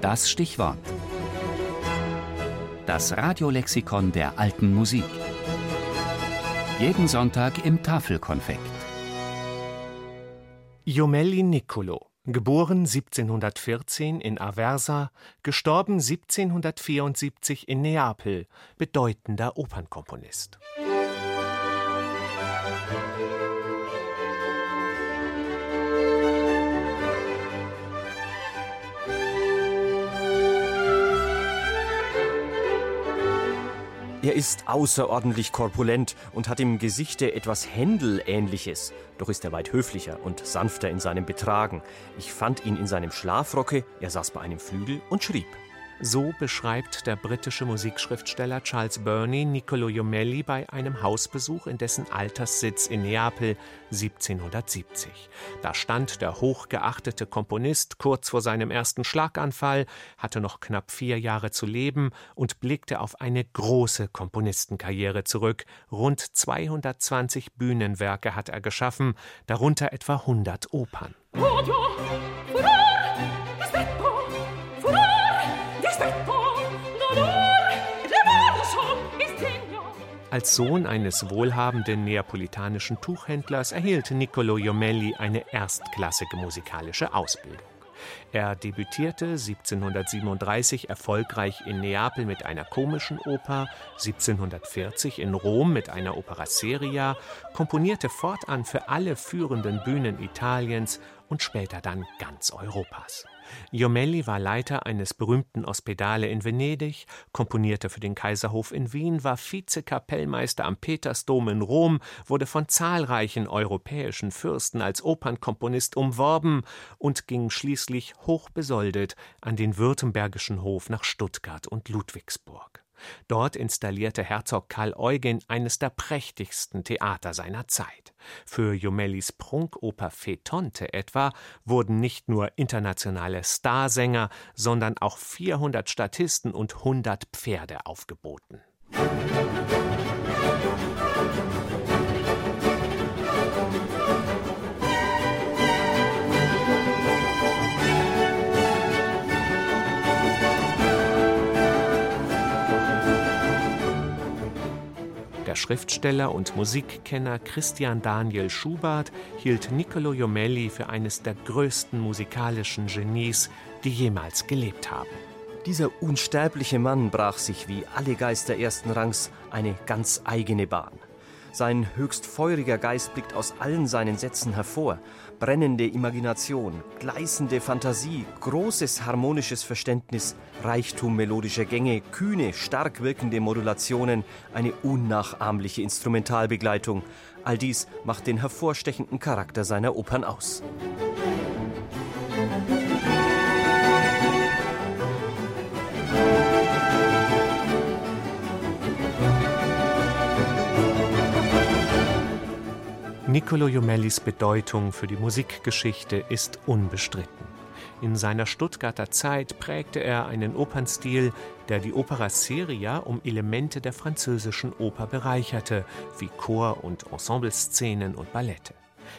Das Stichwort. Das Radiolexikon der alten Musik. Jeden Sonntag im Tafelkonfekt. Jomelli Niccolo, geboren 1714 in Aversa, gestorben 1774 in Neapel, bedeutender Opernkomponist. Er ist außerordentlich korpulent und hat im Gesichte etwas Händel-ähnliches. Doch ist er weit höflicher und sanfter in seinem Betragen. Ich fand ihn in seinem Schlafrocke, er saß bei einem Flügel und schrieb. So beschreibt der britische Musikschriftsteller Charles Burney Niccolo Jomelli bei einem Hausbesuch in dessen Alterssitz in Neapel 1770. Da stand der hochgeachtete Komponist kurz vor seinem ersten Schlaganfall, hatte noch knapp vier Jahre zu leben und blickte auf eine große Komponistenkarriere zurück. Rund 220 Bühnenwerke hat er geschaffen, darunter etwa 100 Opern. Als Sohn eines wohlhabenden neapolitanischen Tuchhändlers erhielt Niccolo Jomelli eine erstklassige musikalische Ausbildung. Er debütierte 1737 erfolgreich in Neapel mit einer komischen Oper, 1740 in Rom mit einer Opera seria, komponierte fortan für alle führenden Bühnen Italiens und später dann ganz Europas. Jomelli war Leiter eines berühmten Ospedale in Venedig, komponierte für den Kaiserhof in Wien, war Vizekapellmeister am Petersdom in Rom, wurde von zahlreichen europäischen Fürsten als Opernkomponist umworben und ging schließlich hochbesoldet an den württembergischen Hof nach Stuttgart und Ludwigsburg. Dort installierte Herzog Karl Eugen eines der prächtigsten Theater seiner Zeit. Für Jomellis Prunkoper Fetonte etwa wurden nicht nur internationale Starsänger, sondern auch 400 Statisten und 100 Pferde aufgeboten. Musik Schriftsteller und Musikkenner Christian Daniel Schubert hielt Niccolo Jomelli für eines der größten musikalischen Genies, die jemals gelebt haben. Dieser unsterbliche Mann brach sich wie alle Geister ersten Rangs eine ganz eigene Bahn. Sein höchst feuriger Geist blickt aus allen seinen Sätzen hervor. Brennende Imagination, gleißende Fantasie, großes harmonisches Verständnis, Reichtum melodischer Gänge, kühne, stark wirkende Modulationen, eine unnachahmliche Instrumentalbegleitung. All dies macht den hervorstechenden Charakter seiner Opern aus. Niccolo Jomellis Bedeutung für die Musikgeschichte ist unbestritten. In seiner Stuttgarter Zeit prägte er einen Opernstil, der die Opera seria um Elemente der französischen Oper bereicherte, wie Chor- und Ensembleszenen und Ballette.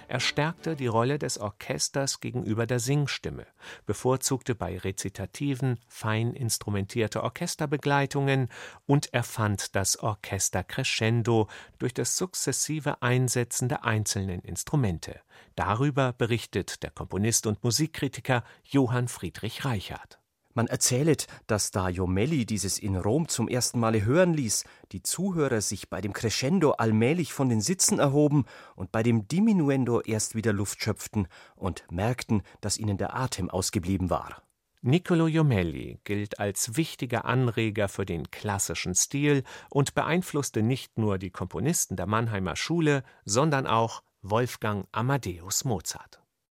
Er stärkte die Rolle des Orchesters gegenüber der Singstimme, bevorzugte bei Rezitativen fein instrumentierte Orchesterbegleitungen und erfand das Orchestercrescendo durch das sukzessive Einsetzen der einzelnen Instrumente. Darüber berichtet der Komponist und Musikkritiker Johann Friedrich Reichert man erzählet, dass da Jomelli dieses in Rom zum ersten Male hören ließ, die Zuhörer sich bei dem Crescendo allmählich von den Sitzen erhoben und bei dem Diminuendo erst wieder Luft schöpften und merkten, dass ihnen der Atem ausgeblieben war. Niccolo Jomelli gilt als wichtiger Anreger für den klassischen Stil und beeinflusste nicht nur die Komponisten der Mannheimer Schule, sondern auch Wolfgang Amadeus Mozart.